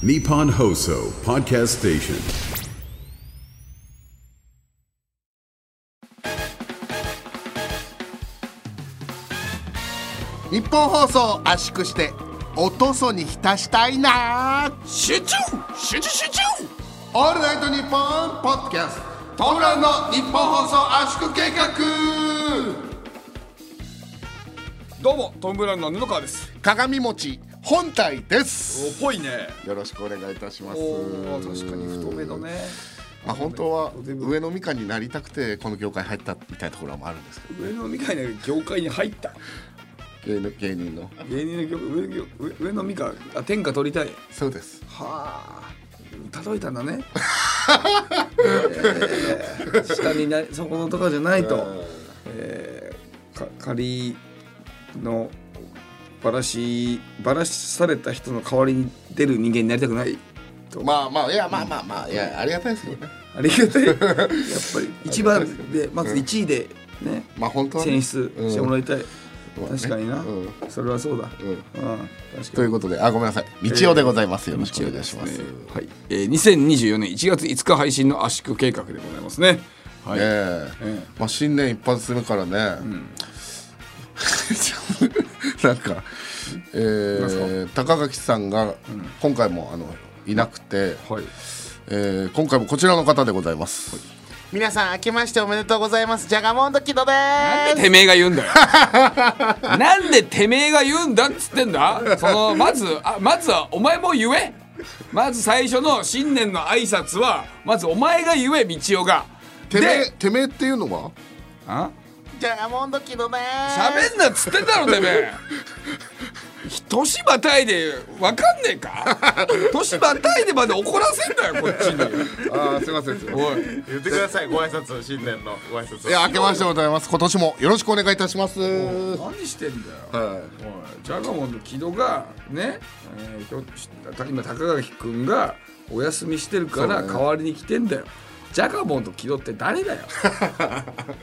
Nippon Hoso Podcast Station. 日本放送圧縮しておとそに浸したいな集中集中集中オールナイトニッポンポッドキャストトムランの日本放送圧縮計画どうもトム・ブラウンの布川です鏡餅本体です。おぽいね。よろしくお願いいたします。確かに太めのね。まあ本当は上のみかんになりたくてこの業界入ったみたいなところもあるんですけど上野みたいな業界に入った。芸能芸人の。芸人の業上上上野美香あ天下取りたい。そうです。はあ。例えたんだね、えー下になそこのとかじゃないと、えー、か仮のばらしばらされた人の代わりに出る人間になりたくないと。まあまあいやまあまあまあいやありがたいですけどね。ありがたい。やっぱり一番でまず1位でね、まあ本当選出してもらいたい、うん確かにな、うん。それはそうだ、うん。うん、確かにということであごめんなさい。道夫でございます、よろしくお願いします。ねはい、えー、2024年1月5日配信の圧縮計画でございますね。はい、えええまあ新年一発目からね、なんか、えー、高垣さんが今回もあのいなくて、はい。えー、今回もこちらの方でございます、皆さん明けましておめでとうございます。ジャガモンドキドでなんでてめえが言うんだよ。なんでてめえが言うんだっつってんだ？そのまずあまずはお前も言え。まず最初の新年の挨拶はまずお前が言え道夫が。てめえでてめえっていうのは？あ？ジャガモンドキドで喋んなっつってんだろてめえ。年またいでわかんねえか？年またいでまで怒らせんだよこっちに。ああすいませんおい。言ってくださいご挨拶新年のご挨拶。いや明けましてございます。今年もよろしくお願いいたします。は何してんだよ。い。おいジャガモンの木戸がね、えーひょっとした今高垣君がお休みしてるから代わりに来てんだよ、ジャガモンと木戸って誰だよ。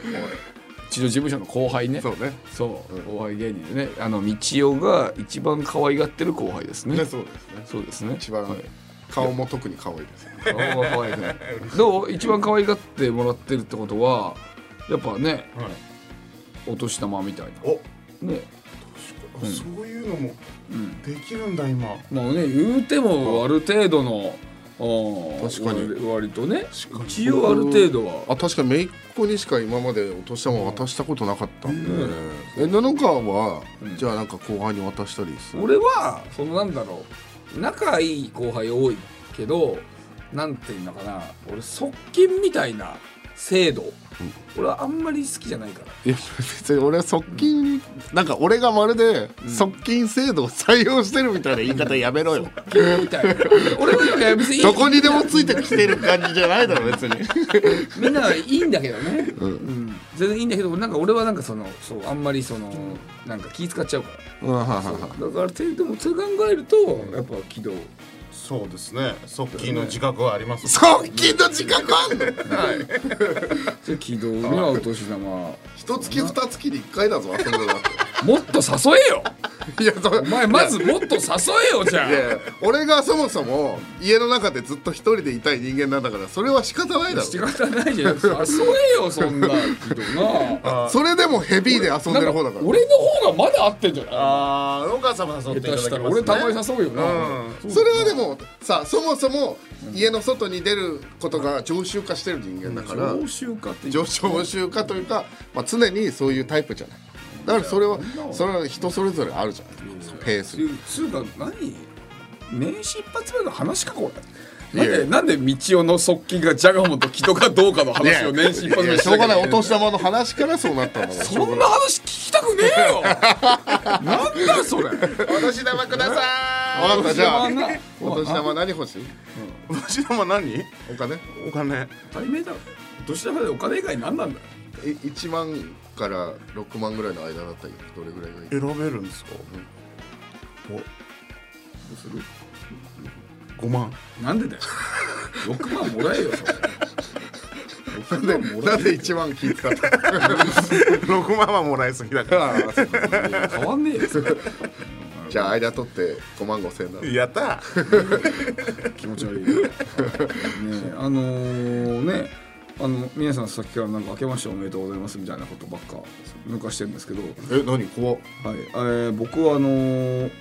おい。うちの事務所の後輩ね。そうね。そう。後輩芸人でね。あの道夫が一番可愛がってる後輩ですね。ねそうですね。そうですね。一番、はい。顔も特に可愛いです 顔が可愛くない。どう？一番可愛がってもらってるってことはやっぱね、お年玉みたいお。なねそういうのもん。できるんだ今、まあね言うてもある程度のあ確かに。割割とね。一応ある程度は。あ確かに姪っ子にしか今までお年玉渡したことなかったんで、え布川は、じゃあなんか後輩に渡したりする？俺はそのなんだろう。仲いい後輩多いけどなんていうのかな。俺側近みたいな制度、俺はあんまり好きじゃないから。いや別に俺は側近なんか俺がまるで側近制度を採用してるみたいな言い方やめろよ。みたいな俺は別にどこにでもついてきてる感じじゃないだろ別にみんないいんだけどね、うん全然いいんだけどなんか俺はなんかそのそうあんまりそのなんか気使っちゃうからうんはははだからてでもそれ考えるとやっぱ軌道そうですね。側近の自覚はあります 側近の自覚あんの？それ軌道にはお年玉。一月二月に一回だぞ遊んでるの。だもっと誘えよ！いやそお前まずもっと誘えよじゃあ。俺がそもそも家の中でずっと一人でいたい人間なんだからそれは仕方ないだろ。仕方ないじゃん。誘えよそんな。軌道な。それでもヘビーで遊んでる方だから。俺の方がまだ合ってんじゃない？ああお母様誘っていただ俺たまに誘うよな、それはでもさそもそも家の外に出ることが常習化してる人間だから常習化って常習化というか、まあ、常にそういうタイプじゃない。だからそれはそれは人それぞれあるじゃん。ペースつうか何？年始一発目の話かこれ。なんでなんで道夫の側近がジャガモンと木戸かどうかの話を年始一発目しょうがない。おし年玉の話からそうなったんだそんな話聞きたくねえよ。なんだそれ。お年玉くださ分かった。じゃあお年玉何欲しい？お年玉何？お金？お金。当たり前だろお年玉でお金以外何なんだ？よえ1万から6万ぐらいの間だったらどれぐらいがいい？選べるんですか、どうする？5万。なんでだよ。6万もらえよそれ。6万もらなんで1万気使った？6万はもらいすぎだからえ変わんねえよじじゃあ間取って5万5千円だ。やった。気持ち悪いね。あのーねあの皆さんさっきからなんか明けましておめでとうございますみたいなことばっか抜かしてるんですけど、はいえ何？怖っ。えー僕はあのー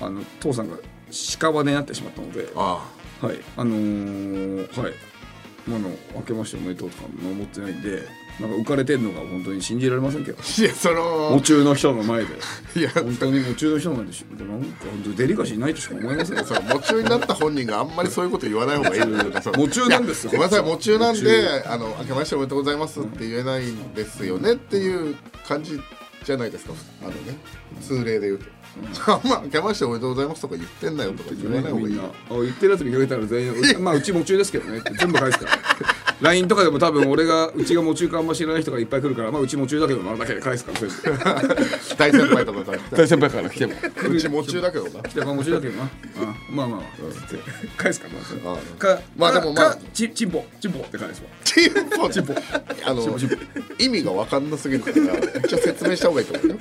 あの父さんが屍になってしまったので。あはい。あのーはい。まああの明けましておめでとうとかも思ってないんでなんか浮かれてんのが本当に信じられませんけど。あいやその夢中の人の前で。いや。本当に夢中の人の前でしなんか本当にデリカシーないとしか思いませんよ。そう夢中になった本人があんまりそういうこと言わない方がいい 夢中なんですよ。ごめんなさい夢中なん夢であの明けましておめでとうございますって言えないんですよねっていう感じじゃないですか。あのね通例で言うと、あん。ま明けましておめでとうございますとか言ってんなよとか言わない方がいい言ってるやつ見かけたら全員う まあうち夢中ですけどねって全部返すから LINE とかでも多分俺がうちが夢中かあんま知らない人がいっぱい来るからまあうち夢中だけどなだけで返すから全部大先輩とかさ大先輩から来ても。うち夢中だけどな。来てまあ夢中だけどな。あまあまあつって返すからなまあでもまあ。かちチンポチンポって返すわ。チンポチンポあの意味が分かんなすぎるから一応説明した方がいいと思うよ。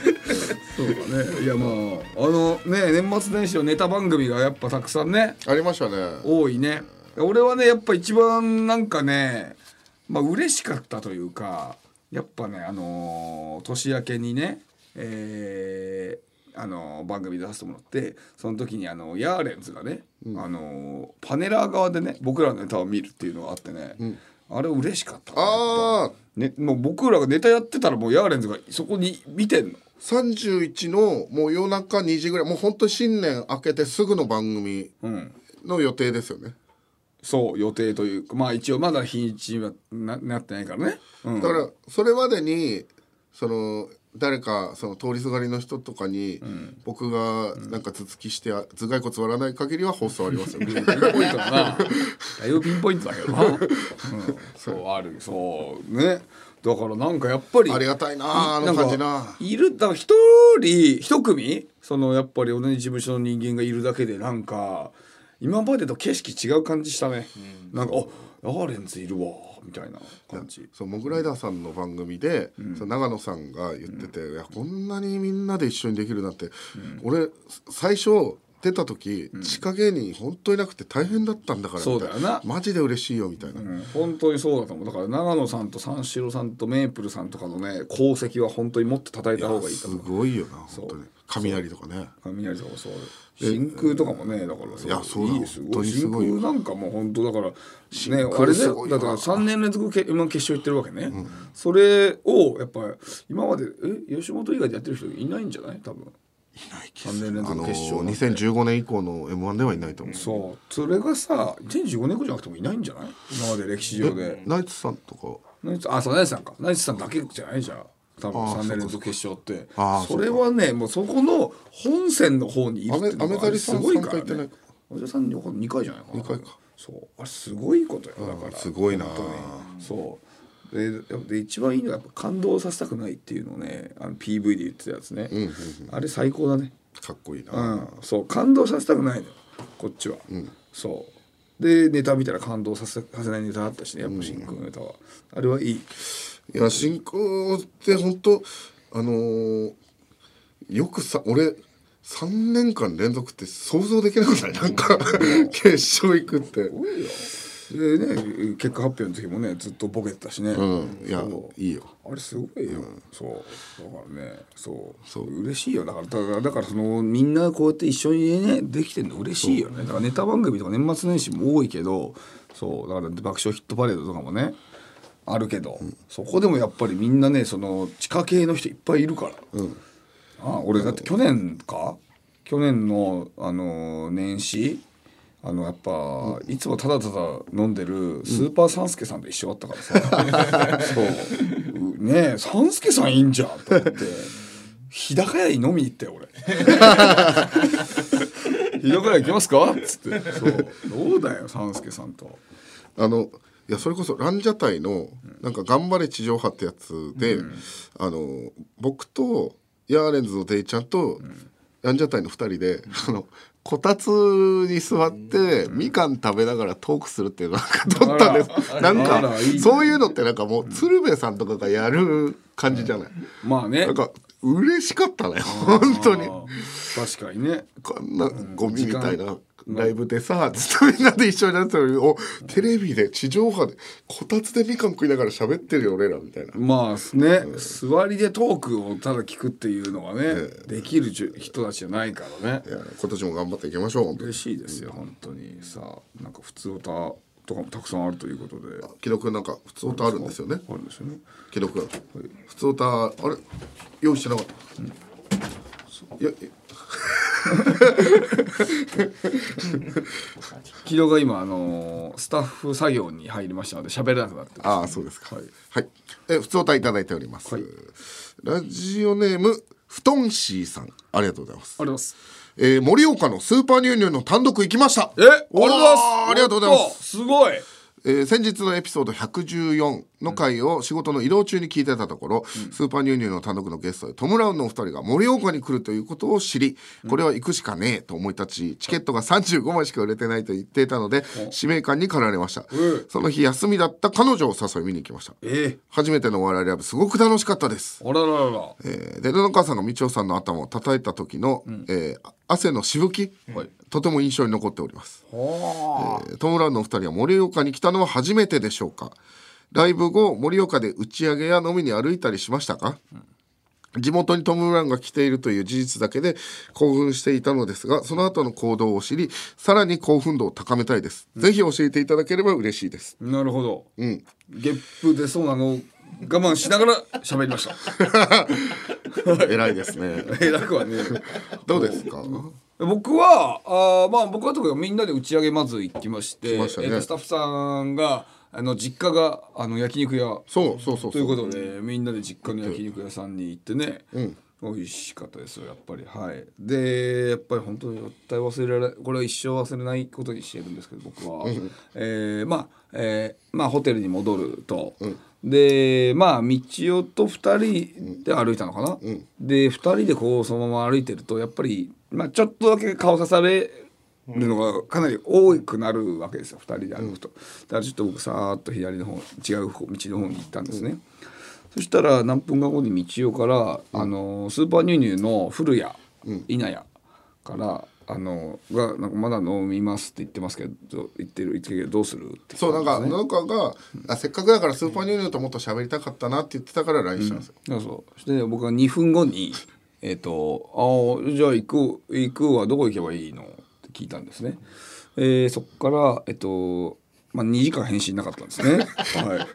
そうだねいやまああのね年末年始のネタ番組がやっぱたくさんねありましたね多いね俺はねやっぱ一番なんかねまあ嬉しかったというかやっぱねあのー年明けにねえーあのー番組出させてもらってその時にあのヤーレンズがね、あのーパネラー側でね僕らのネタを見るっていうのがあってね、あれ嬉しかったなああね、もう僕らがネタやってたらもうヤーレンズがそこに見てんの。31のもう夜中2時ぐらいもう本当新年明けてすぐの番組の予定ですよね、そう予定というかまあ一応まだ日にちはななってないからね、うん、だからそれまでにその誰かその通りすがりの人とかに、僕がなんか頭突きして頭蓋骨割らない限りは放送ありますよ。ねピンポイントだな。だいぶピンポイントだけどな、うん、そうある。そうね。だからなんかやっぱりありがたいなああの感じな。いるだから一人一組そのやっぱり同じ事務所の人間がいるだけでなんか今までと景色違う感じしたね、なんかあヤーレンズいるわみたいな感じ。そうモグライダーさんの番組で、その長野さんが言ってて、いやこんなにみんなで一緒にできるなんて、俺最初出た時、地下芸人本当いなくて大変だったんだからそうだよな。マジで嬉しいよみたいな、うん。本当にそうだと思う。だから長野さんと三四郎さんとメープルさんとかのね功績は本当にもっと叩いた方がいいとす思う。ごいよな本当に。雷とかね。雷とかそう真空とかもねだからさいやそうだいいすごい。真空なんかもう本当だからね空あれねだから3年連続け今決勝行ってるわけね、それをやっぱ今までえ吉本以外でやってる人いないんじゃない？多分。3年連あの続決勝なんて2015年以降の m 1ではいないと思う。そう。それがさ2015年後じゃなくてもいないんじゃない？今まで歴史上で。ナイツさんとかナイツあそうナイツさんか。ナイツさんだけじゃない？じゃん多分3年連続決勝って。それはねもうそこの本線の方にいるってのアメアメザリさんすごいからね。アメザリさん2回じゃないかな。二回か。そうあれすごいことよだから。すごいなそう。でで一番いいのはやっぱ感動させたくないっていうのをねあの PV で言ってたやつね、あれ最高だね。かっこいいな、うん、そう感動させたくないのよこっちは、そう。でネタ見たら感動させさせないネタあったしねやっぱ真空のネタは、あれはいいいや進行って本当あのーよくさ俺3年間連続って想像できなくない？なんか決勝行くって。でね結果発表の時もねずっとボケてたしね、うん。いやいいよ。あれすごいよ、そう。だからねそう。そう。嬉しいよ。だからだからだからそのみんなこうやって一緒にねできてんの嬉しいよね。だからネタ番組とか年末年始も多いけどそう。だから爆笑ヒットパレードとかもねあるけど、そこでもやっぱりみんなねその地下系の人いっぱいいるから、あ俺だって去年か？去年の、あの年始あのやっぱ、いつもただただ飲んでるスーパーサンスケさんと一緒だったからさ、そう。うねえサンスケさんいいんじゃんと思って。日高屋に飲みに行ったよ俺。日高屋行きますか？っつって。そう。どうだよサンスケさんと。あのいやそれこそランジャタイのなんか「頑張れ地上波」ってやつで、あの僕とヤーレンズのデイちゃんと、ランジャタイの2人であのこたつに座って、みかん食べながらトークするっていうのをなんか撮ったんです。なんあかそういうのってなんかもう鶴瓶さんとかがやる感じじゃない、まあね。なんか嬉しかったね本当に。確かにね。こんなゴミみたい時なライブでさずっとみんなで一緒になってたのにおテレビで地上波でこたつでみかん食いながら喋ってるよ俺らみたいな。まあね、座りでトークをただ聞くっていうのがね、できる人たちじゃないからね。いや今年も頑張っていきましょう嬉しいですよ本当に。さなんか普通歌とかもたくさんあるということで。記録なんか普通歌あるんですよね。あるんですよね。記録普通歌あれ？用意してなかった、いやい 木戸が今あのースタッフ作業に入りましたので喋れなくなってああそうですか。はい、えふつおたいただいております、ラジオネームふとんしーさん。ありがとうございます。ありがとうございます。えー、盛岡のスーパーニューニューの単独行きました。えありがとうございます。ありがとうございます。すごいえー先日のエピソード114の回を仕事の移動中に聞いてたところ、スーパーニューニューの単独のゲストでトム・ブラウンのお二人が盛岡に来るということを知りこれは行くしかねえと思い立ちチケットが35枚しか売れてないと言っていたので使命感に駆られました、その日休みだった彼女を誘い見に行きました。え初めてのお笑いライブすごく楽しかったです。あらららら。えーで布川さんが道夫さんの頭を叩いた時の、えー汗のしぶき、はいとても印象に残っております。はえートム・ラウンのお二人は盛岡に来たのは初めてでしょうか。ライブ後盛岡で打ち上げや飲みに歩いたりしましたか、地元にトム・ラウンが来ているという事実だけで興奮していたのですがその後の行動を知りさらに興奮度を高めたいです、ぜひ教えていただければ嬉しいです。あなるほど、ん。ゲップ出そうなのを我慢しながら喋りました。偉いですね。え楽はねどうですか？僕はあーまあ僕はとかみんなで打ち上げまず行きましてね。スタッフさんがあの実家があの焼肉屋。そうそうそうということでみんなで実家の焼肉屋さんに行ってね、美味しかったですよやっぱり。はい。でやっぱり本当に絶対忘れられこれは一生忘れないことにしてるんですけど僕は、えーまあ、えーまあホテルに戻ると、でまあ道夫と2人で歩いたのかな、で2人でこうそのまま歩いてるとやっぱり、まあ、ちょっとだけ顔さされるのがかなり多くなるわけですよ。2人で歩くと。だからちょっと僕さーっと左の方違う方道の方に行ったんですね。そしたら何分か後に道夫から、あのスーパーニューニューの古谷稲谷から、あのがなんかまだ飲みますって言ってますけど言ってる言ってるけどどうするってそうなんか農家があせっかくだからスーパーニューニューともっと喋りたかったなって言ってたから LINE したんですよ、そうそうそして僕が2分後に「えっ、とああじゃあ行く行くはどこ行けばいいの?」って聞いたんですね。えーそっからえっ、とまあ2時間返信なかったんですね。は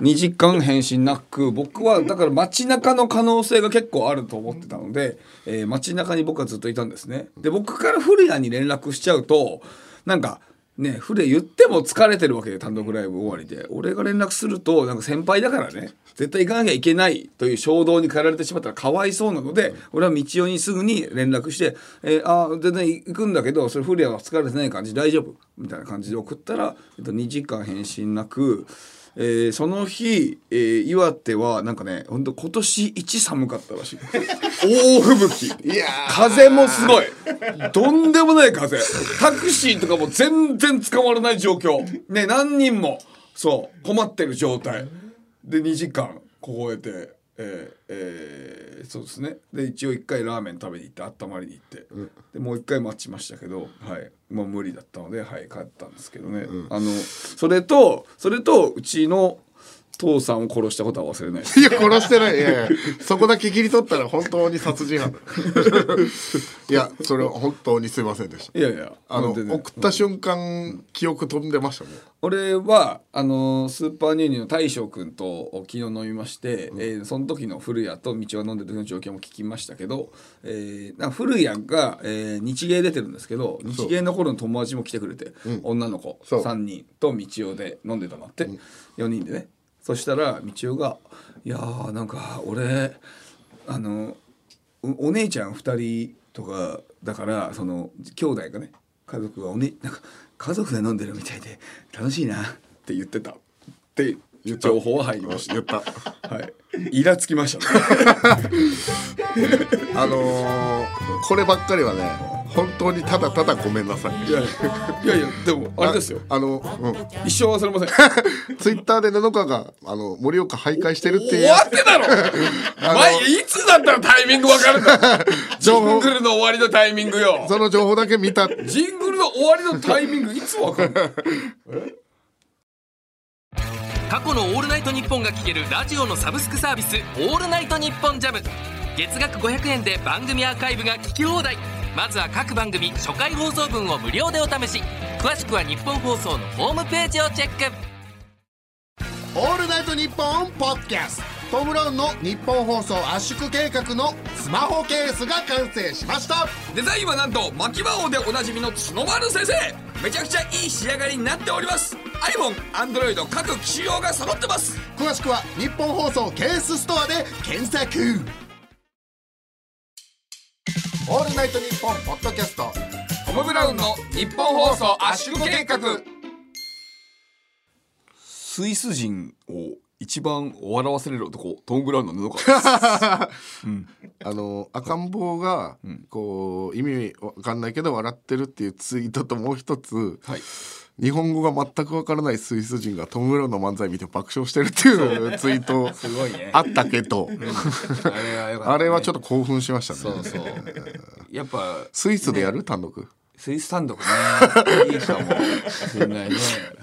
い、2時間返信なく僕はだから街中の可能性が結構あると思ってたので、えー街中に僕はずっといたんですね。で僕から古谷に連絡しちゃうとなんかね古谷言っても疲れてるわけで単独ライブ終わりで俺が連絡するとなんか先輩だからね絶対行かなきゃいけないという衝動に駆られてしまったらかわいそうなので俺は道夫にすぐに連絡して「えー、あ全然行くんだけどそれフレは疲れてない感じ大丈夫」みたいな感じで送ったら、えっと、2時間返信なく。えーその日、えー岩手はなんかね本当今年一寒かったらしい。大吹雪。いや風もすごい。とんでもない風。タクシーとかも全然捕まらない状況。ね何人も。そう。困ってる状態。で2時間凍えてえーえーそうですね。で一応一回ラーメン食べに行って温まりに行って、でもう一回待ちましたけど、はい、もう無理だったので、はい、帰ったんですけどね、あのそれとそれとうちの父さんを殺したことは忘れない。いや殺してない。いやそこだけ切り取ったら本当に殺人犯。だいやそれは本当にすいませんでした。いやいやあの全然送った瞬間記憶飛んでましたね俺はあのスーパーニューニューの大将君と昨日飲みまして、えーその時の古谷と道は飲んでる時の状況も聞きましたけど、えーなんか古谷が、えー日芸出てるんですけど日芸の頃の友達も来てくれて、女の子そう。3人と道夫で飲んでたのって、4人でねそしたら道夫が「いやーなんか俺あのお姉ちゃん2人とかだからその兄弟がね家族がおねなんか家族で飲んでるみたいで楽しいなって言ってたって情報は入りました。言ったはい。イラつきましたね。あのーこればっかりはね本当にただただごめんなさい。いやいやいやでもあれですよ。あの、うん、一生忘れません。ツイッターで布川があの盛岡徘徊してるっていう。終わってたろ！前いつだったらタイミングわかるんだジ情報。ングルの終わりのタイミングよ。その情報だけ見た。ジングルの終わりのタイミングいつわかる過去の「オールナイトニッポン」が聴けるラジオのサブスクサービス「オールナイトニッポンジャム。月額500円で番組アーカイブが聞き放題。まずは各番組初回放送分を無料でお試し。詳しくは日本放送のホームページをチェック。オールナイトニッポンポッドキャスト。トム・ブラウンの日本放送圧縮計画のスマホケースが完成しました。デザインはなんと牧場王でおなじみの角丸先生。めちゃくちゃいい仕上がりになっております。iPhone、Android 各機種用が揃ってます。詳しくは日本放送ケースストアで検索。オールナイトニッポンポッドキャスト。トム・ブラウンの日本放送圧縮計画。スイス人を一番笑わせれる男トム・ブラウンの布川ですあの赤ん坊がこう意味わかんないけど笑ってるっていうツイートともう一つ、はい。日本語が全くわからないスイス人がトム・ブラウンの漫才見て爆笑してるっていうツイートすごいね。あったけど、あれねあれはちょっと興奮しましたね。そうそう。やっぱスイスでやる？単独？スイス単独ね いいかもしれないね。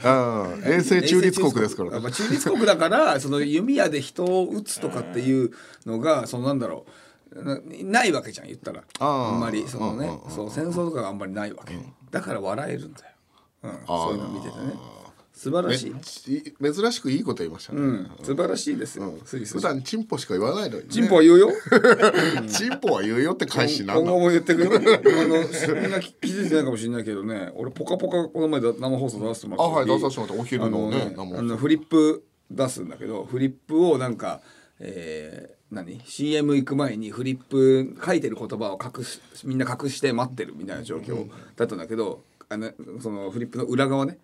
ああ永世中立国ですからやっぱ中立国だからその弓矢で人を撃つとかっていうのがそのなんだろうなないわけじゃん言ったら。あんまりそのねそう戦争とかがあんまりないわけ。だから笑えるんだよ、うん、そういうの見ててね素晴らしい、め珍しくいいこと言いましたね、うん、素晴らしいですよ、スイス。普段チンポしか言わないのに、ね、チンポは言うよ。チンポは言うよって返しな今後も言ってくる。あのみんな気づいてないかもしれないけどね。俺「ぽかぽか」この前だ生放送出してもらあった時はい出させてもらったお昼のねあのフリップ出すんだけどフリップをなんかえー何？CM 行く前にフリップ書いてる言葉を隠しみんな隠して待ってるみたいな状況だったんだけど、あのそのフリップの裏側ね、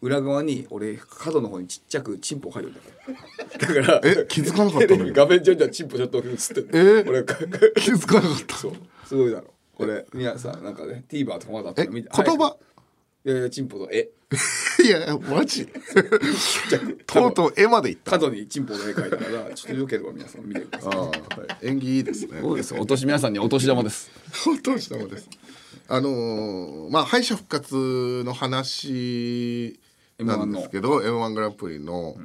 裏側に俺角の方にちっちゃくチンポ書いてるんだから だからえ気づかなかったテレの？ビ画面上にはチンポちょっと映ってるえ？俺か気づかなかった？そう。すごいだろ。これ皆さんなんかね TVer とかまだあったえら見て言葉、いやいやチンポと絵。い、やマジ？とうとう絵までいった。角にチンポの絵描いたからちょっとよければ皆さん見てください。ああ演技いいですね。そうですお年皆さんにお年玉です。本当にしたもですあのーまあ敗者復活の話なんですけど m 1グランプリの、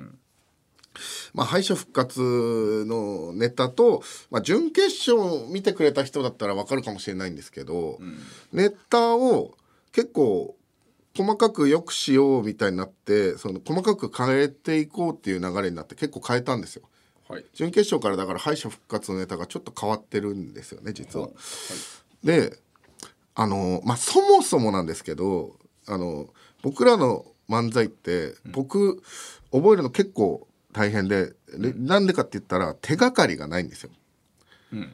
まあ、敗者復活のネタと、まあ、準決勝見てくれた人だったら分かるかもしれないんですけど、ネタを結構細かくよくしようみたいになってその細かく変えていこうっていう流れになって結構変えたんですよ。はい。準決勝からだから敗者復活のネタがちょっと変わってるんですよね実は。であのまあそもそもなんですけどあの僕らの漫才って僕覚えるの結構大変ででなんでかって言ったら手がかりがないんですよ。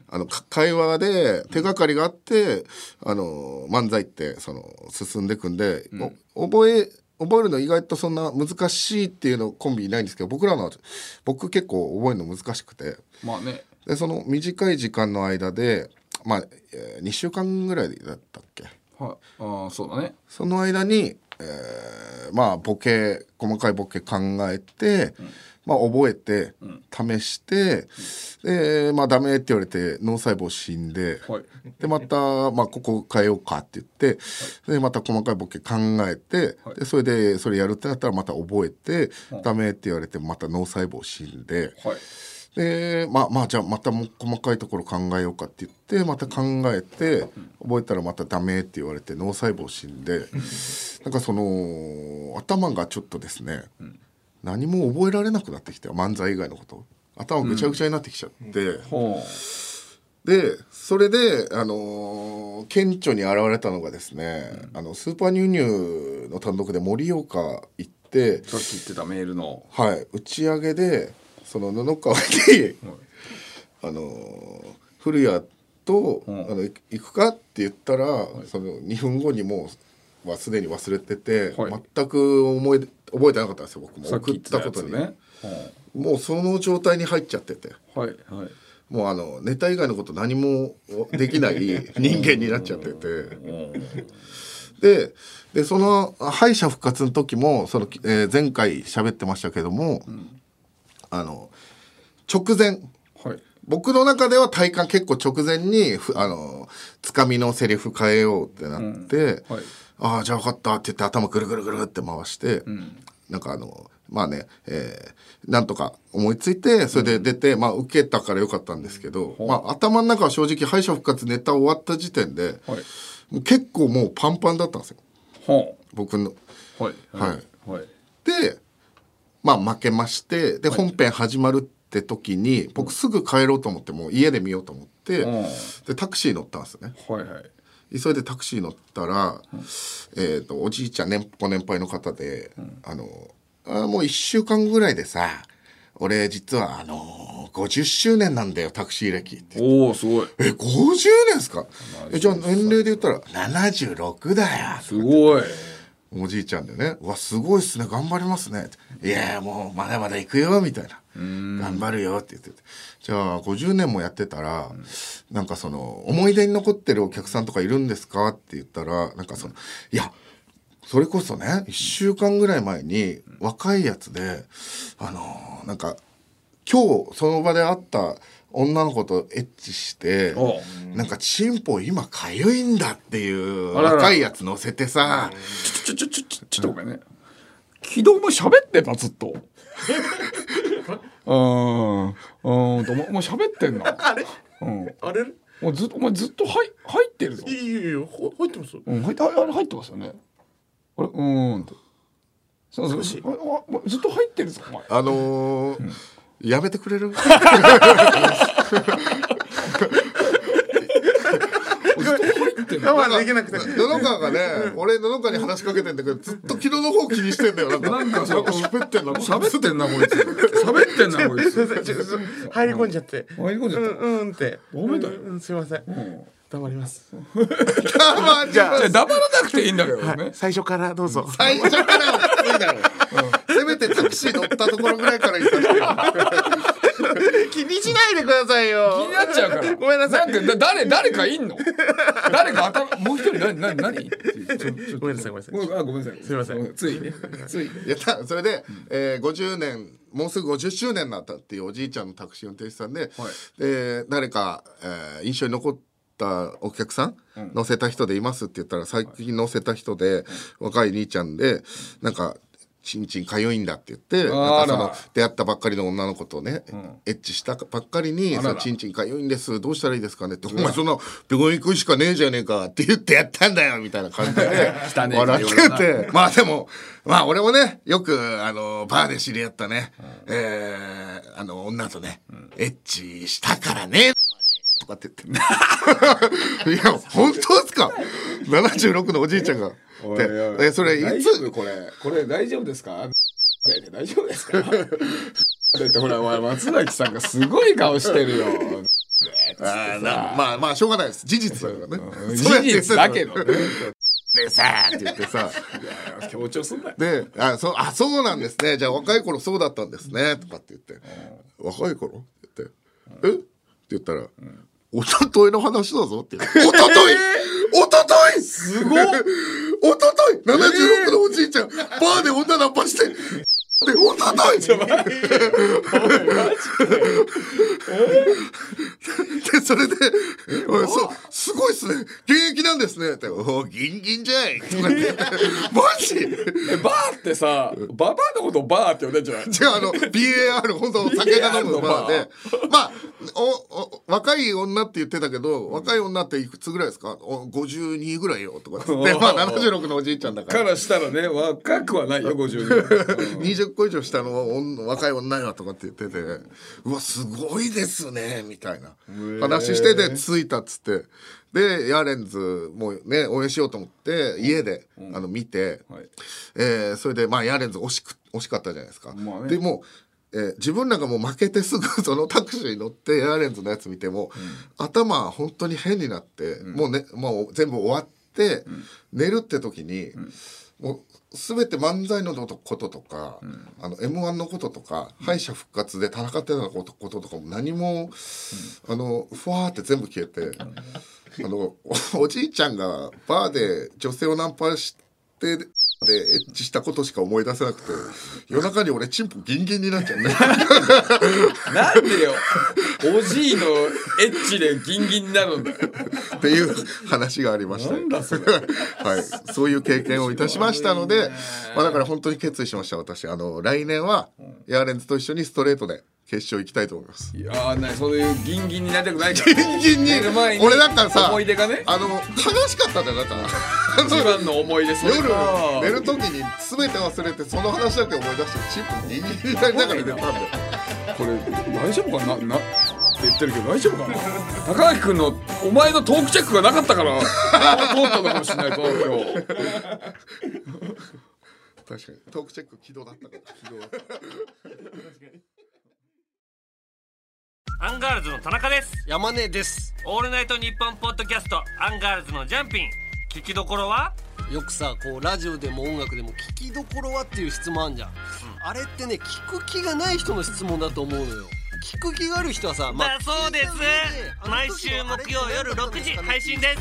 あのか会話で手がかりがあってあの漫才ってその進んでいくんで、お覚え覚えるの意外とそんな難しいっていうのコンビいないんですけど僕らのは僕結構覚えるの難しくて。まあね。でその短い時間の間でまあ、え2週間ぐらいだったっけ？はい。ああそうだね。その間に、えーまあボケ細かいボケ考えて、まあ覚えて、試して、でまあダメって言われて脳細胞死んで、はい。でまた、まあ、ここ変えようかって言って、でまた細かいボケ考えて、でそれでそれやるってなったらまた覚えて、ダメって言われてまた脳細胞死んで。はいでまあまあじゃあまたもう細かいところ考えようかって言ってまた考えて覚えたらまたダメって言われて脳細胞死んでなんかその頭がちょっとですね何も覚えられなくなってきて漫才以外のこと。頭ぐちゃぐちゃになってきちゃって、ほでそれで、あのー顕著に現れたのがですね、あのスーパーニューニューの単独で盛岡行ってうさっき言ってたメールの。はい、打ち上げでその布川に、あのー古谷と、ん。あの行くかって言ったら、その2分後にもうはすでに忘れてて、はい。全く思い覚えてなかったんですよ僕も。送ったたことに、ねもうその状態に入っちゃってて。はいはい。もうあのネタ以外のこと何もできない 人間になっちゃってて。ででその敗者復活の時もその、えー前回喋ってましたけども、あの直前。はい。僕の中では体感結構直前にふあのつかみのセリフ変えようってなって「はい。ああじゃあ分かった」って言って頭ぐるぐるぐるって回して、なんかあのまあね、えーなんとか思いついてそれで出て、まあ受けたからよかったんですけど、まあ、頭の中は正直敗者復活ネタ終わった時点で、はい。結構もうパンパンだったんですよ。は僕の。あはい。はい。はい。でまあ負けましてで本編始まるって時に僕すぐ帰ろうと思ってもう家で見ようと思ってうん。でタクシー乗ったんですよね。はいはい。急いでタクシー乗ったら、えー、とおじいちゃん年ご年配の方で、あのあもう1週間ぐらいでさ俺実はあの50周年なんだよタクシー歴って。おおすごい。え50年ですかえじゃあ年齢で言ったら76だよ。すごいおじいちゃんでね「うわすごいっすね頑張りますね」いやいやもうまだまだ行くよ」みたいな「頑張るよ」って言ってて。じゃあ50年もやってたら、なんかその「思い出に残ってるお客さんとかいるんですか?」って言ったらなんかその「いやそれこそね1週間ぐらい前に若いやつであのなんか今日その場で会った女の子とエッチしておなんかチンポ今かゆいんだっていう若いやつ乗せてさ。ちょちょちょちょちょっとごめんね。昨日も喋ってたずっと。うーん。うーんともうもう喋ってんな。あれ？うん。あれ？もうずっとお前ずっと入入ってるぞ。いいよいいよほ入ってますうん入ってああれ入ってますよね。あれ？うーん。とそうそうずっと入ってるぞお前。あのーやめてくれる？我慢できなくて。布川がね俺布川に話しかけてんだけどずっと昨日の方気にしてんだよ。なんか喋ってんの喋ってんなこいつ。喋ってんなこいつ。入り込んじゃって。入り込んじゃった。うんうんって。ダメだよ。うんうんすいません。黙ります。じゃあじゃあ黙らなくていいんだけどね。最初からどうぞ。最初からはきついだろせめてタクシー乗ったところぐらいから言って 気にしないでくださいよ。気になっちゃうから。ごめんなさい。んかだ誰誰かいんの？誰か頭もう一人何 何何？ごめんなさいごめんなさい。ごめんなさい。すいません。ついね。ついやたそれで、えー、50年もうすぐ50周年になったっていうおじいちゃんのタクシー運転手さんで,、で誰か、えー印象に残ったお客さん、乗せた人でいますって言ったら最近乗せた人で、若い兄ちゃんでなんか「ちんちんかゆいんだ」って言ってなんかその出会ったばっかりの女の子とね、エッチしたばっかりに「あららそのちんちんかゆいんです。どうしたらいいですかね」って「お前そんな病院行くしかねえじゃねえか」って言ってやったんだよみたいな感じで。笑ってて。まあでもまあ俺もねよくあのバーで知り合ったね、えーあの女とね、エッチしたからねとかって言って いや本当ですか？76のおじいちゃんが。でえそれいつ？夫？これ。これ大丈夫ですか？大丈夫ですか？だってほらお前松崎さんがすごい顔してるよ。あまあまあしょうがないです。事実だからね。事実だけどね。でさって言ってさ。強調すんなよ。で「あそうあそうなんですね。じゃあ若い頃そうだったんですね」とかって言って「若い頃?」って言って「え？っ?」て言ったら「おとといの話だぞ」って。言って「おととい！おととい！すごい おととい！76のおじいちゃんバーで女ナンパしてで女だいでそれで「おそうすごいっすね。現役なんですね」って「おおギンギンじゃい」とかって「マジ?」バーってさババーのことバーって呼んでんじゃない？違うあの BAR 本当酒が飲むバーで。まあおお若い女って言ってたけど若い女っていくつぐらいですか？お52ぐらいよとかっ まあ76のおじいちゃんだから。からしたらね若くはないよ52 20 個以上下の若い女よとかって言っててうわすごいですねみたいな。話してで着いたっつって。でヤーレンズもね応援しようと思って家で、うん、あの見て、はい、えー、それでまあヤーレンズ惜しく惜しかったじゃないですか。まあね、でもえー、自分なんかもう負けてすぐ そのタクシーに乗ってエアレンズのやつ見ても、うん、頭本当に変になって、うん、もうねもう全部終わって、うん、寝るって時に、うもう全て漫才のこととか、あの m 1のこととか、敗者復活で戦ってたことこととかも何も、あのふわーって全部消えて、あのお おじいちゃんがバーで女性をナンパして。でエッチしたことしか思い出せなくて夜中に俺チンポギンギンになっちゃうね。なんでよ。おじいのエッチでギンギンになるんだよっていう話がありましてなんだそれ。はい、そういう経験をいたしましたので、まあ、だから本当に決意しました私。あの来年はヤーレンズと一緒にストレートで決勝行きたいと思います。いやーなそういうギンギンになりたくないから。ギンギンに。寝る前に俺だったらさ思い出がね。あの悲しかったんだよだから。一番の思い出それ夜か寝る時に全て忘れてその話だけ思い出してチップギンギンになりながら寝たんだよこれ大丈夫かななって言ってるけど大丈夫かな高垣君のお前のトークチェックがなかったから通ったのかもしれないと今日確かにトークチェック起動だったから起動だったアンガールズの田中です。山根です。オールナイトニッポンポッドキャストアンガールズのジャンピン。聞きどころは？よくさこうラジオでも音楽でも聞きどころはっていう質問あんじゃん、あれってね聞く気がない人の質問だと思うのよ。聞く気がある人はさ、だそうです。毎週木曜夜6時配信です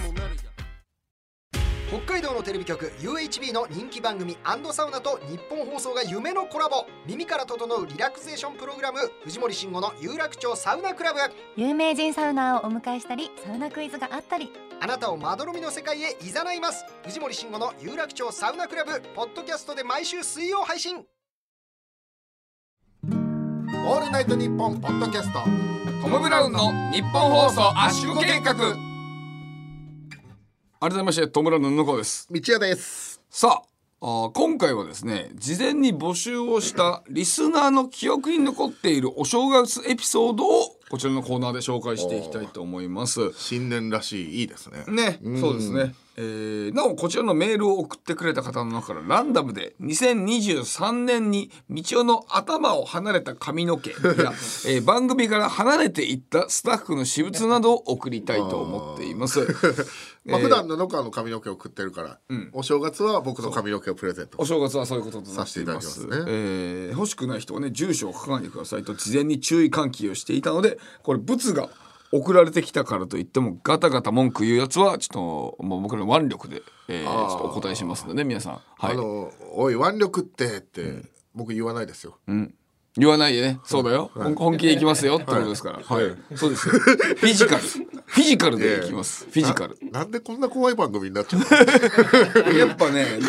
北海道のテレビ局 UHB の人気番組サウナと日本放送が夢のコラボ。耳から整うリラクゼーションプログラム。藤森慎吾の有楽町サウナクラブ。有名人サウナーをお迎えしたりサウナクイズがあったり。あなたをまどろみの世界へ誘います。藤森慎吾の有楽町サウナクラブ。ポッドキャストで毎週水曜配信。オールナイトニッポンポッドキャスト。トム・ブラウンの日本放送圧縮計画改めましてトム・ブラウンの布川です道屋ですさああー今回はですね事前に募集をしたリスナーの記憶に残っているお正月エピソードをこちらのコーナーで紹介していきたいと思います。新年らしいいいですねね、そうですね。えーなおこちらのメールを送ってくれた方の中からランダムで2023年に道夫の頭を離れた髪の毛や、えー番組から離れていったスタッフの私物などを送りたいと思っています。まあ、えー普段の野川の髪の毛を食ってるから、お正月は僕の髪の毛をプレゼントお正月はそういうことと。させていただきますねえー欲しくない人はね住所を書かないでくださいと事前に注意喚起をしていたのでこれ物が送られてきたからといってもガタガタ文句言うやつはちょっともう僕らの腕力で、えーちょっとお答えしますのでね皆さん。はい。あの「おい腕力って」って、僕言わないですよ、言わないでね。そうだよ、本本気でいきますよってことですから。はい、そうですよ。フィジカル。フィジカルでいきます、フィジカル。ななんでこんな怖い番組になっちゃった やっぱね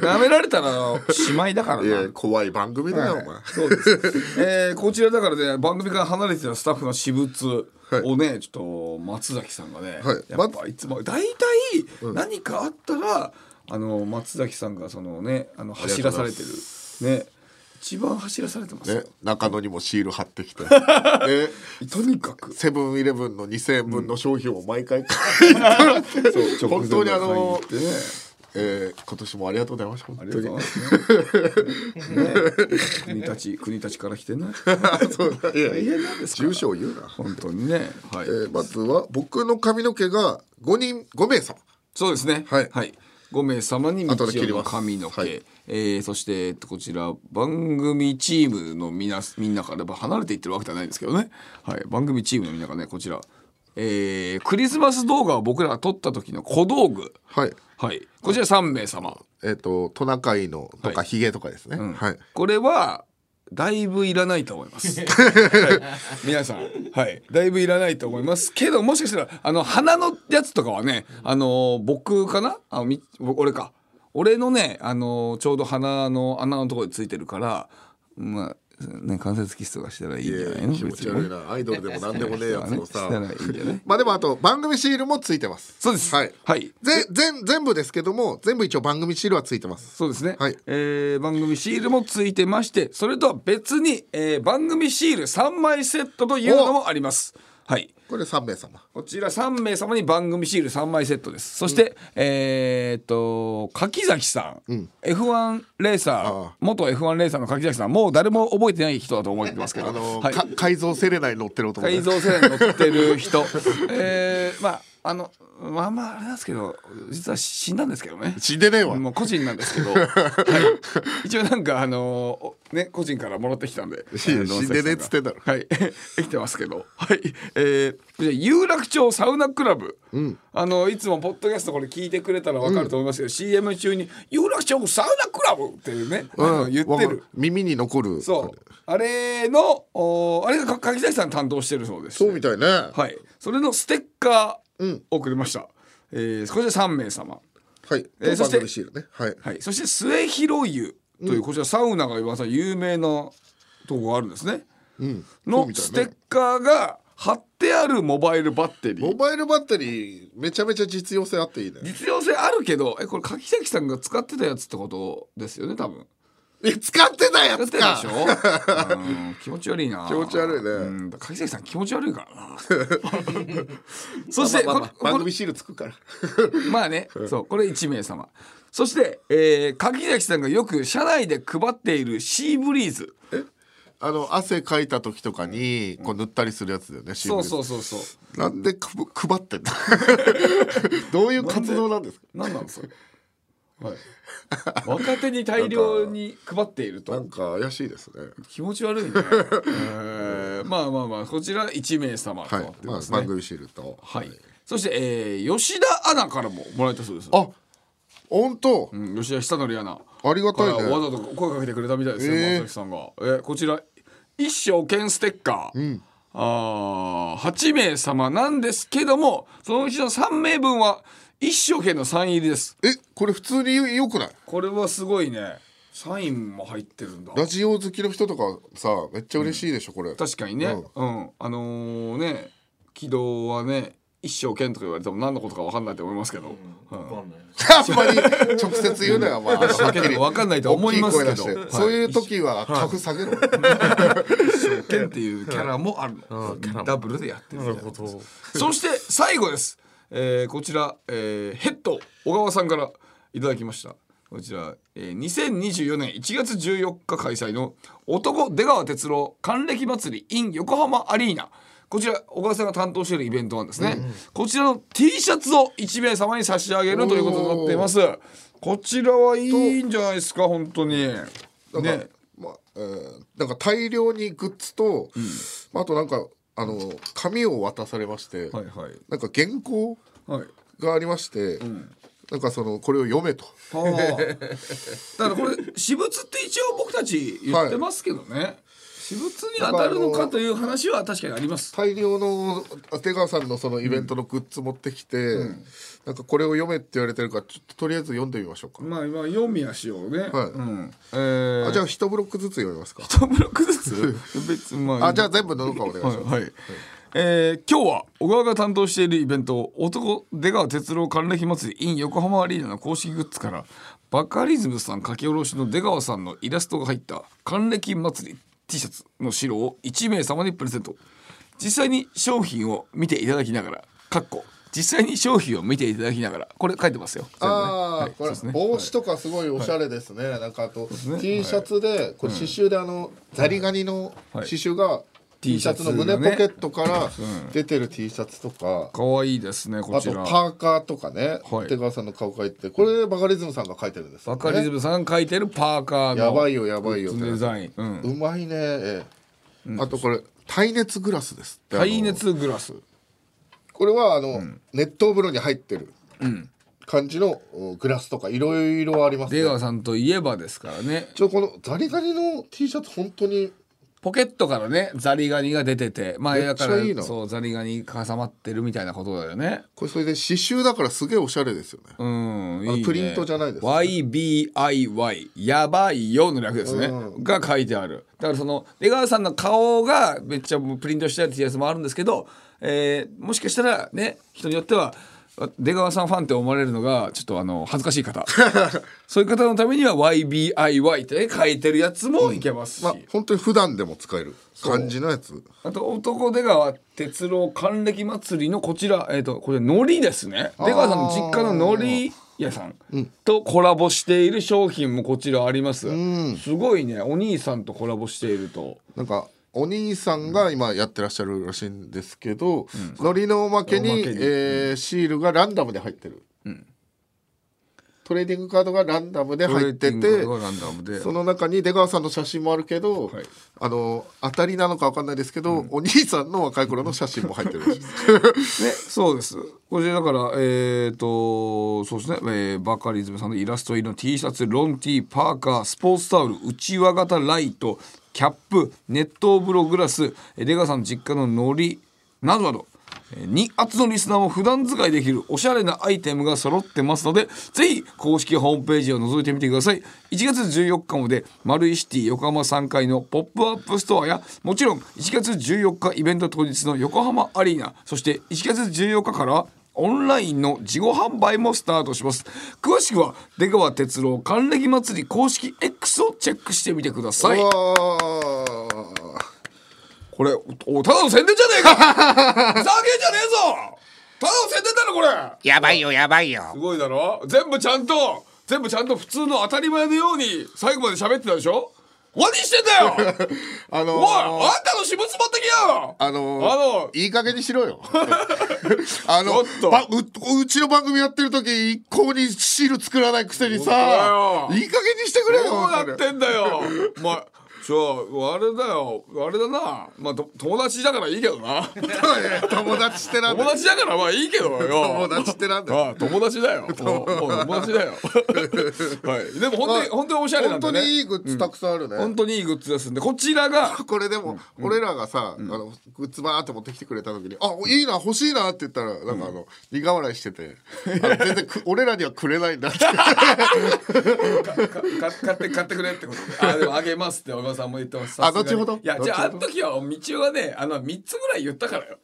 舐められたらしまいだからいなや怖い番組だよ、お前。そうです。えー、こちらだからね番組から離れてたスタッフの私物をね、ちょっと松崎さんがね、はい。やっぱいつも大体何かあったら、あの松崎さんがそのねあの走らされてる。ね。一番走らされてます。よね、中野にもシール貼ってきて、ね、とにかく。セブンイレブンの2000円分の商品を毎回、そう本当にあのねえー今年もありがとうございましたあ本当に。りがとうございます。ね。ね国立国立から来てね。そうだいや大変なんです住所を言うな、本当にね。はい。えーまずは僕の髪の毛が5人5名様。そうですね。はい。5名様に道夫の後で切ります。髪の毛、はい。えーそしてえっとこちら番組チームのみなみんなから離れていってるわけではないんですけどね、はい、番組チームのみんながねこちら、えークリスマス動画を僕らが撮った時の小道具、はいはい、こちら3名様、えっ、とトナカイのとかはい。ヒゲとかですね、うん。はい。これはだいぶいらないと思います。はい。皆さん、はい、だいぶいらないと思います。けど、もしかしたら、あの鼻のやつとかはね、あの僕かな、あ、み、俺か。俺のね、あのちょうど鼻の穴のところについてるから、まあ。ね、関節キスとかしたらいいんじゃないの？気持ち悪いな。アイドルでも何でもねえやつをさ。したらいいんじゃない？まあでもあと番組シールもついてます。そうです。はい、はい。ぜ全全部ですけども全部一応番組シールはついてます。そうですね、はい。えー番組シールもついてましてそれとは別に、えー番組シール3枚セットというのもありますはい。これ3名様。こちら3名様に番組シール3枚セットです。そして、えーっと柿崎さん、F1 レーサーあ元 F1 レーサーの柿崎さん。もう誰も覚えてない人だと思ってますけど、あの、はい。か改造セレナに乗ってる男ね。改造セレに乗ってる人。えー、まああのまあまああれなんですけど実は死んだんですけどね。死んでねえわ。もう個人なんですけど、はい、一応なんかあのーね個人からもらってきたんで。死んでねえっつってんだろ。はい。生きてますけど。はい。えー、じゃあ有楽町サウナクラブ、あのいつもポッドキャストこれ聞いてくれたらわかると思いますけど、CM 中に有楽町サウナクラブっていうね、あの言ってる。耳に残る。そう。あれのおあれがか柿崎さん担当してるそうです。そうみたいね。はい。それのステッカーを送りました、えー、こちら3名様。はい。えーそして番組シールね。はい。はい、そして末広湯。というこちらサウナが今さ有名なとこがあるんですね、そうのみたいね。ステッカーが貼ってあるモバイルバッテリー。モバイルバッテリーめちゃめちゃ実用性あっていいね。実用性あるけどえこれ柿崎さんが使ってたやつってことですよね多分。え使ってたやつ使ってたでしかょ、うん、気持ち悪いな。気持ち悪いね。うん、柿崎さん気持ち悪いからな。そして、まあまあまあ番組シールつくから。まあね、そう、これ1名様。そして、えー、柿崎さんがよく社内で配っているシーブリーズ。あの汗かいた時とかにこう塗ったりするやつだよねそうそううそうそう。なんでく配ってんだどういう活動なんですか？なんなんそれ？はい。若手に大量に配っているとなんか怪しいですね気持ち悪いね。えー、まあまあまあこちら1名様とはないまあ。番組シールとはい。そして、えー、吉田アナからももらえたそうです。あ本当？うん、吉田久典アナ。ありがたいねわざと声かけてくれたみたいですよ、えー松崎さんが。えーこちら一生剣ステッカー。あー8名様なんですけどもそのうちの3名分は一生剣のサイン入りです。えこれ普通によくない？これはすごいね。サインも入ってるんだ。ラジオ好きの人とかさめっちゃ嬉しいでしょこれ。確かにね。うん、あのね軌道はね一生剣とか言われても何のことか分かんないと思いますけど、うん。あんまり直接言うのはまあ一生剣とか分かんないと思いますけど。大きい声出して。はい。そういう時は格下げろ。剣っていうキャラもあるの、ダブルでやってるなるほど。そして最後です、えーこちら、えーヘッド小川さんからいただきました。こちら、えー2024年1月14日開催の男出川哲朗還暦祭り in 横浜アリーナ。こちら小川さんが担当しているイベントなんですね、こちらの T シャツを1名様に差し上げるということになっています。こちらはいいんじゃないですか本当に。ね。まあえーなんか大量にグッズと、あとなんかあの紙を渡されまして、はいはい。なんか原稿はい。がありまして、なんかそのこれを読めと。だからこれ私物って一応僕たち言ってますけどね、私物に当たるのかという話は確かにあります。大量の出川さんのそのイベントのグッズ持ってきて、なんかこれを読めって言われてるからちょっととりあえず読んでみましょうか、まあ今読みはしようね、はい。うん。えー、あじゃあ一ブロックずつ読みますか。一ブロックずつ？別にまあ。あじゃあ全部のどかお願いします、はい、はい。えー今日は小川が担当しているイベント男出川哲朗還暦祭り in 横浜アリーナの公式グッズからバカリズムさん書き下ろしの出川さんのイラストが入った還暦祭り T シャツの白を1名様にプレゼント。実際に商品を見ていただきながらかっこ実際に商品を見ていただきながらこれ書いてますよ。ああ、はいこれ、ね。帽子とかすごいおしゃれですね、なんかあと、ね。T シャツでこれ刺繍であの、ザリガニの刺繍が、T シャツの胸ポケットから出てる T シャツとか、かわいいですねこあとちらパーカーとかね、はい。手川さんの顔描いて。これバカリズムさんが描いてるんですよね、バカリズムさんが書いてるパーカーのやばいよやばいよ。デザイン、うん。うまいね、ええ。あとこれ耐熱グラスです耐熱グラス。これはあの、熱湯風呂に入ってる感じのおグラスとかいろいろありますね。出川さんといえばですからね。ちょこのザリガニの T シャツ本当にポケットからねザリガニが出ててまあめっだからちゃいいなそうザリガニ挟まってるみたいなことだよね。これそれで刺繍だからすげえおしゃれですよね、うんいいね。プリントじゃないです YBIY やばいよの略ですね、が書いてある。だからその出川さんの顔がめっちゃプリントしてある T シャツもあるんですけど、えーもしかしたらね人によっては出川さんファンって思われるのがちょっとあの恥ずかしい方。そういう方のためには YBIY って、ね、書いてるやつもいけますし、まあ本当に普段でも使える感じのやつ。あと男出川哲郎還暦祭りのこちら。えっ、とこれ海苔ですね。出川さんの実家の海苔屋さん。とコラボしている商品もこちらあります、すごいね。お兄さんとコラボしていると。なんかお兄さんが今やってらっしゃるらしいんですけど、海苔のおまけにおまけに。えーシールがランダムで入ってる、トレーディングカードがランダムで入っててその中に出川さんの写真もあるけど、はい。あの当たりなのか分かんないですけど、お兄さんの若い頃の写真も入ってる ね、そうです。これだから、えっ、と、そうですね、えーバカリズムさんのイラスト入りの T シャツ、ロン T、パーカー、スポーツタオル、うちわ型ライト、キャップ、熱湯風呂グラス、出川さんの実家の海苔などなど、えーに圧のリスナーも普段使いできるおしゃれなアイテムが揃ってますのでぜひ公式ホームページを覗いてみてください。1月14日まで丸井シティ横浜3階のポップアップストアやもちろん1月14日イベント当日の横浜アリーナそして1月14日からオンラインの事後販売もスタートします。詳しくは出川哲朗還暦祭り公式 X をチェックしてみてください。これおただの宣伝じゃねえか！ふざけんじゃねえぞ！ただの宣伝だろこれ！やばいよやばいよ。すごいだろ？全部ちゃんと全部ちゃんと普通の当たり前のように最後まで喋ってたでしょ？何してんだよ！あのおいあんたの私物持ってきよあのーあのいい加減にしろよ。あのううちの番組やってる時一向にシール作らないくせにさいい加減にしてくれよどうな本当に。ってんだよ。お前ちょあれだよ。あれだな。まあと友達だからいいけどな。友達ってなんだ友達だからまあいいけどよ。友達ってなんだよああ友達だよ。友達。だよ。はい。でも本当に本当におしゃれなん本でね。当にいいグッズたくさんあるね、本当にいいグッズですんでこちらがこれでも、俺らがさ、あのグッズバーって持ってきてくれた時に「あいいな欲しいな」って言ったらなんかあの、苦笑いしてて全然く俺らにはくれないんだって。か買って買ってくれってことで。あでもあげますって小川さんも言ってます。あ後ほど？いやじゃああの時は道夫がねあの3つぐらい言ったからよ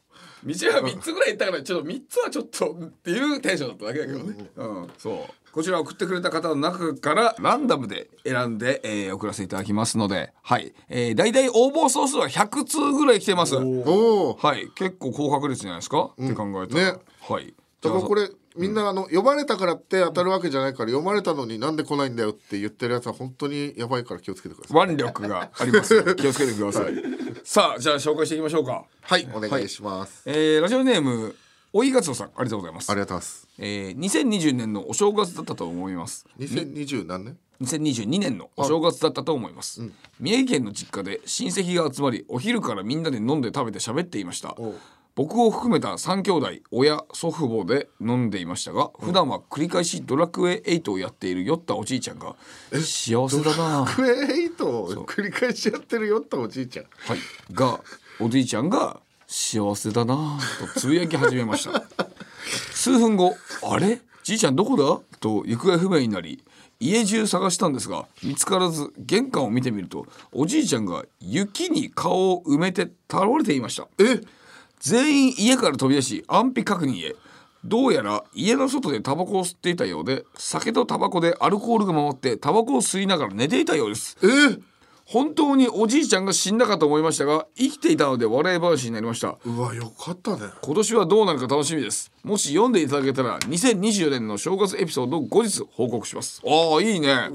道夫が3つぐらい言ったからちょっと3つはちょっとっていうテンションだっただけだけどね。うんそう。こちら送ってくれた方の中からランダムで選んで、えー送らせていただきますのではい、えー、大体応募総数は100通ぐらい来てます。おおはい。結構高確率じゃないですか、って考えたら、ね。はい。だからこれみんなあの読まれたからって当たるわけじゃないから読まれたのになんで来ないんだよって言ってるやつは本当にやばいから気をつけてください。腕力がありますよ。気をつけてください。さあじゃあ紹介していきましょうか。はいお願いします、えーラジオネームおいがつおさん。ありがとうございます。ありがとうございます。えー、2020年のお正月だったと思います。2020何年？2022年のお正月だったと思います、宮城県の実家で親戚が集まりお昼からみんなで飲んで食べて喋っていました僕を含めた3兄弟親祖父母で飲んでいましたが普段は繰り返しドラクエ8をやっている酔ったおじいちゃんが幸せだな。クエイトを繰り返しやってるよっておじいちゃん？はい、がおじいちゃんが幸せだなぁとつぶやき始めました。数分後「あれ？じいちゃんどこだ?」と行方不明になり家中探したんですが見つからず玄関を見てみるとおじいちゃんが雪に顔を埋めて倒れていました。え？全員家から飛び出し安否確認へ。どうやら家の外でタバコを吸っていたようで酒とタバコでアルコールが回ってタバコを吸いながら寝ていたようです。え本当におじいちゃんが死んだかと思いましたが生きていたので笑い話になりました。うわよかったね。今年はどうなるか楽しみです。もし読んでいただけたら2024年の正月エピソードを後日報告します。ああいいね。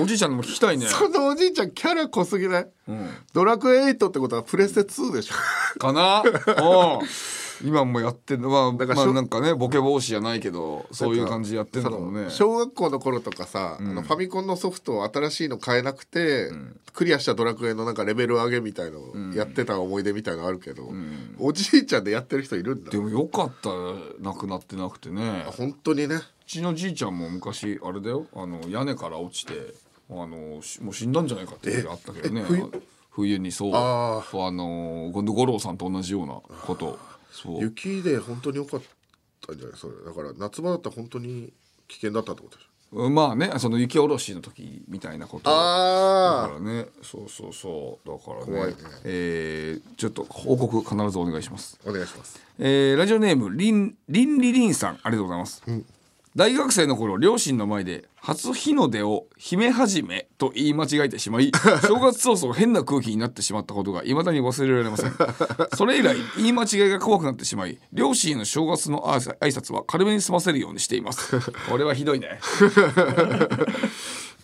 おじいちゃんのも聞きたいね。そのおじいちゃんキャラ濃すぎない、ドラクエ8ってことはプレステ2でしょ。かな？うん今もやってんのはだかまあなんかねボケ防止じゃないけどそういう感じやってんだもん。ね小学校の頃とかさ、あのファミコンのソフトを新しいの買えなくて、クリアしたドラクエのなんかレベル上げみたいのをやってた思い出みたいのあるけど、おじいちゃんでやってる人いるんだ。でもよかった亡くなってなくてね。本当にね。うちのじいちゃんも昔あれだよ。あの屋根から落ちてあのしもう死んだんじゃないかって時あったけどね。え？冬？にそう。ああのゴンド五郎さんと同じようなこと雪で本当に良かったんじゃない？それだから夏場だったら本当に危険だったってことでしょ？まあねその雪下ろしの時みたいなこと。あだからねそうそうそう。だからね怖いね。えーちょっと報告必ずお願いします。お願いします。えーラジオネームりんりんりりんさんありがとうございます、大学生の頃両親の前で初日の出を姫始めと言い間違えてしまい 正月早々変な空気になってしまったことが未だに忘れられません。それ以来言い間違いが怖くなってしまい両親への正月の挨拶は軽めに済ませるようにしています。これはひどいね。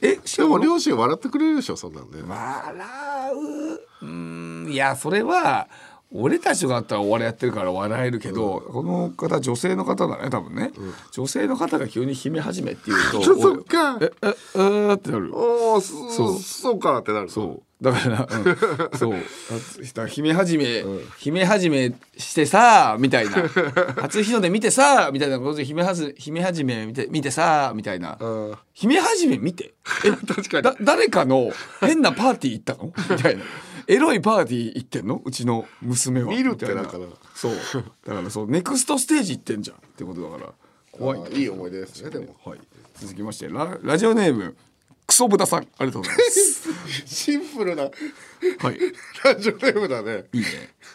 えしでかもも両親笑ってくれるでしょそんなんね。笑う。うーんいやそれは俺たちがあったらお笑いやってるから笑えるけど、この方女性の方だね多分ね、女性の方が急に「姫始め」って言う とそっか。えええーってなる。おおそそう。うそうかってなる。そう。だから、うん、そう。だ姫始め、姫始めしてさみたいな。初日の出見てさみたいなことで姫はず姫始め見て見てさみたいな、姫始め見て？え確かに。だ誰かの変なパーティー行ったの？みたいなエロいパーティー行ってんの？うちの娘は。見るってだから。そう。だからそうネクストステージ行ってんじゃんってことだから。怖い。いい思い出ですねでも。はい。続きましてララジオネームクソブタさん。ありがとうございます。シンプルなはい。ラジオネームだね。いいね。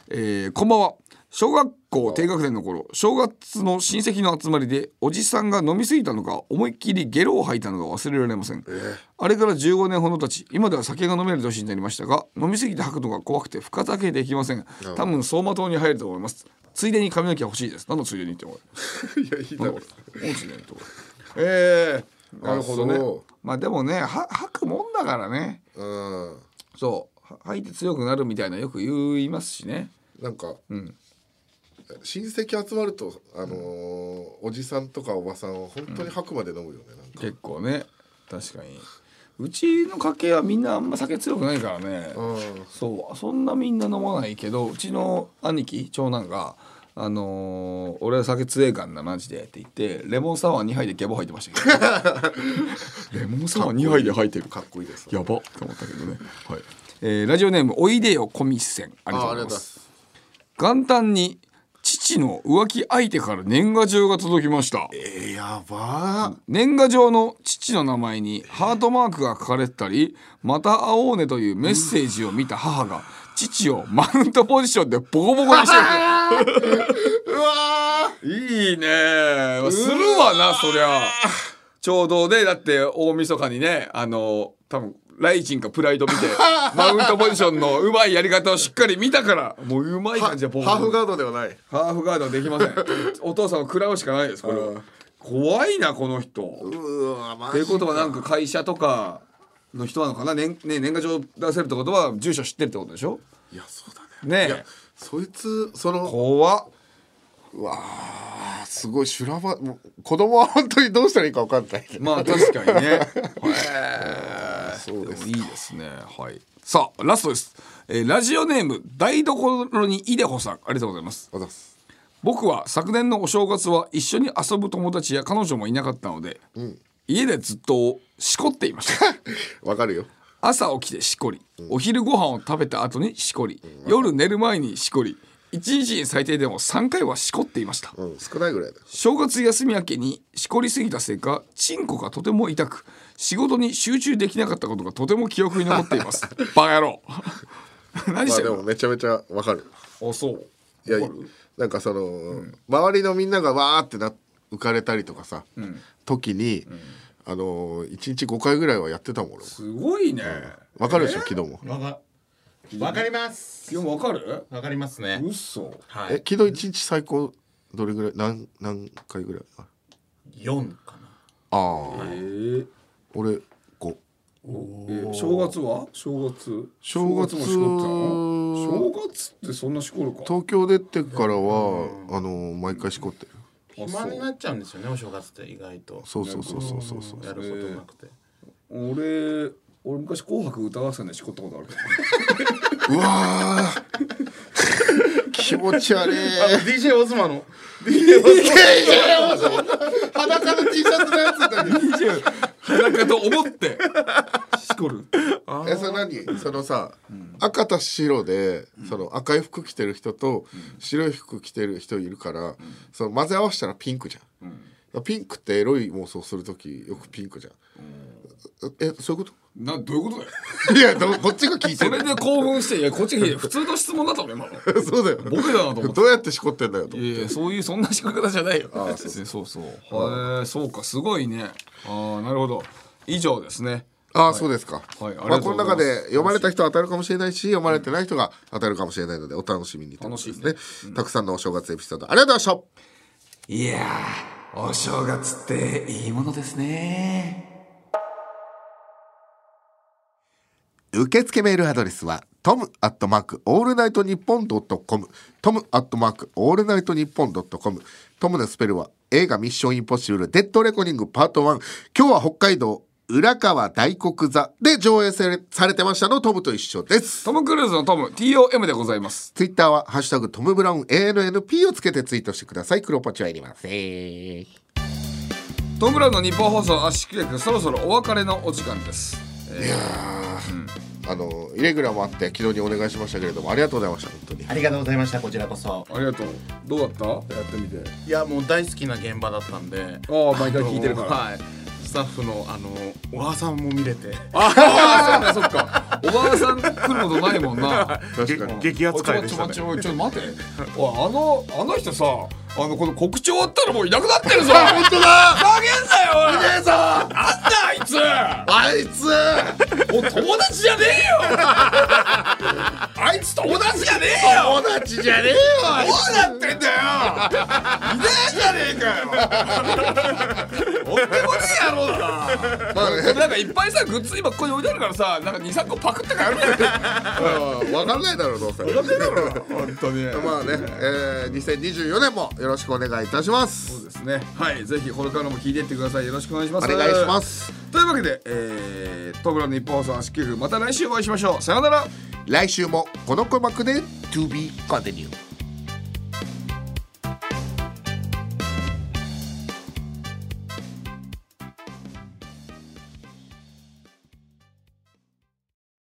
えーこんばんは。小学校低学年の頃正月の親戚の集まりでおじさんが飲み過ぎたのか思いっきりゲロを吐いたのが忘れられません、あれから15年ほど経ち今では酒が飲める年になりましたが飲み過ぎて吐くのが怖くて深酒できません。多分走馬灯に入ると思います。ついでに髪の毛欲しいです。何のついでにって思う。いやいいだろう。えー、なるほどね。まあでもねは吐くもんだからね。うん。そう。は吐いて強くなるみたいなよく言いますしね。なんか、ん親戚集まるとあのーおじさんとかおばさんは本当に吐くまで飲むよね、なんか。結構ね。確かに。うちの家系はみんなあんま酒強くないからね、うん。そう。そんなみんな飲まないけどうちの兄貴長男が「あのー俺は酒強えかんなマジで」って言ってレモンサワー2杯でゲボ吐いてましたけど レモンサワー2杯で吐いてる。かっこいい。です。やば。と思ったけどね、はい。えーラジオネームおいでよコミッセンありがとうございます。元旦に父の浮気相手から年賀状が届きました。えー、やばー。年賀状の父の名前にハートマークが書かれてたり「また会おうね」というメッセージを見た母が父をマウントポジションでボコボコにしてる。うわいいねするわなそりゃ。ちょうどねだって大晦日にねあの多分ライチンかプライド見て マウントポジションのうまいやり方をしっかり見たからもううまい感じでハーフガードではない。ハーフガードはできません。お父さんを食らうしかないですこれは。怖いなこの人。うわマということはなんか会社とかの人なのかな？年,、ね、年賀状出せるってことは住所知ってるってことでしょ？いやそうだね。ねそいつその怖っ。うわーすごい修羅場。子供は本当にどうしたらいいか分かんない。まあ確かにね。へそうですいいですね。はい。さあラストです。えーラジオネーム台所にいでほさんありがとうございます。僕は昨年のお正月は一緒に遊ぶ友達や彼女もいなかったので、家でずっとしこっていました。わかるよ朝起きてしこり、お昼ご飯を食べた後にしこり、夜寝る前にしこり、一日に最低でも3回はしこっていました。うん少ないぐらいだよ正月休み明けにしこりすぎたせいかチンコがとても痛く仕事に集中できなかったことがとても記憶に残っています。バカ野郎。何してるの、もめちゃめちゃわかる。あそういやなんかその、周りのみんながわーってな浮かれたりとかさ、時に、あのー、1日5回ぐらいはやってたもんすごいね。わかるでしょ？昨日も。わかわかります。いやわかる？わかりますね。嘘。はい。え昨日1日最高どれぐらい？何何回ぐらい？あ四かな。あー、えー俺5え正月は？正月。正月。もしこってたの正月ってそんなしこるか？東京出てからは、あのー毎回しこってる。暇になっちゃうんですよねお正月って意外と。そうそうそうそうそう。そうやることなくて。俺俺昔紅白歌合戦でしこったことあるけど。うわー。気持ち悪い。DJ オズマの。裸の T シャツのやつだけ裸と思って。しこる。えそれ何？そのさ、赤と白で、その赤い服着てる人と白い服着てる人いるから、その混ぜ合わせたらピンクじゃん、ピンクってエロい妄想する時よくピンクじゃん、えそういうこなどういうことだよ。と いやどこっちが聞いてる。それで興奮していやこっちが聞いて 普通の質問だったの今の。そうだよ。ボケだなと思って。どうやってしこってんだよと。思っていやいやそういうそんな仕方じゃないよ。そうそう。そうへえそうかすごいね。ああなるほど。以上ですね。ああ、そうですか。はいありまあ、がとうございます。この中で読まれた人は当たるかもしれないし、読まれてない人が当たるかもしれないので、お楽しみにということですね。たくさんのお正月エピソード、ありがとうございました。いやーお正月っていいものですね。受付メールアドレスはトムアットマークオールナイトニッポンドットコム。トムアットマークオールナイトニッポンドットコム。トムのスペルは映画ミッションインポッシブルデッドレコニングパート1今日は北海道浦河大黒座で上映されされてましたのトムと一緒です。トム・クルーズのトム TOM でございます。ツイッターは「ハッシュタグトムブラウン ANNP」をつけてツイートしてください。黒ポチはいりません。トム・ブラウンの日本放送圧縮劇そろそろお別れのお時間です。いやー、あのイレギュラーもあって昨日にお願いしましたけれどもありがとうございました本当に。ありがとうございましたこちらこそ。ありがとう。どうだった？やってみて。いやもう大好きな現場だったんで。ああ毎回聞いてるから。はいスタッフのあの小川さんも見れて。ああそうかそうか。小川さん来ることないもんな。確かに。激扱いでしたねちょちょちょちょ待って。おいあのあの人さあのこの告知終わったらもういなくなってるぞ。本当だ。加減だよおい。ねえぞなんだあいつ。あいつ。もう友達じゃねえよ。あいつ友達じゃねえよ。友達じゃねえよどうなってんだよ。いねえじゃねえかよ。おってこねえ野郎だな。まあね。なんかいっぱいさグッズ今ここに置いてあるからさなんか23個パクって帰るんだようん。わかんないだろうどうせ。分かんねえだろ 本当に。まあね、えー、2024年もよろしくお願いいたします。そうですね。はいぜひこれからも聞いていってください。よろしくお願いします。お願いします。というわけで、えー、トムラの日本放送足球また来週お会いしましょう。さようなら。来週もこの鼓膜で To be continue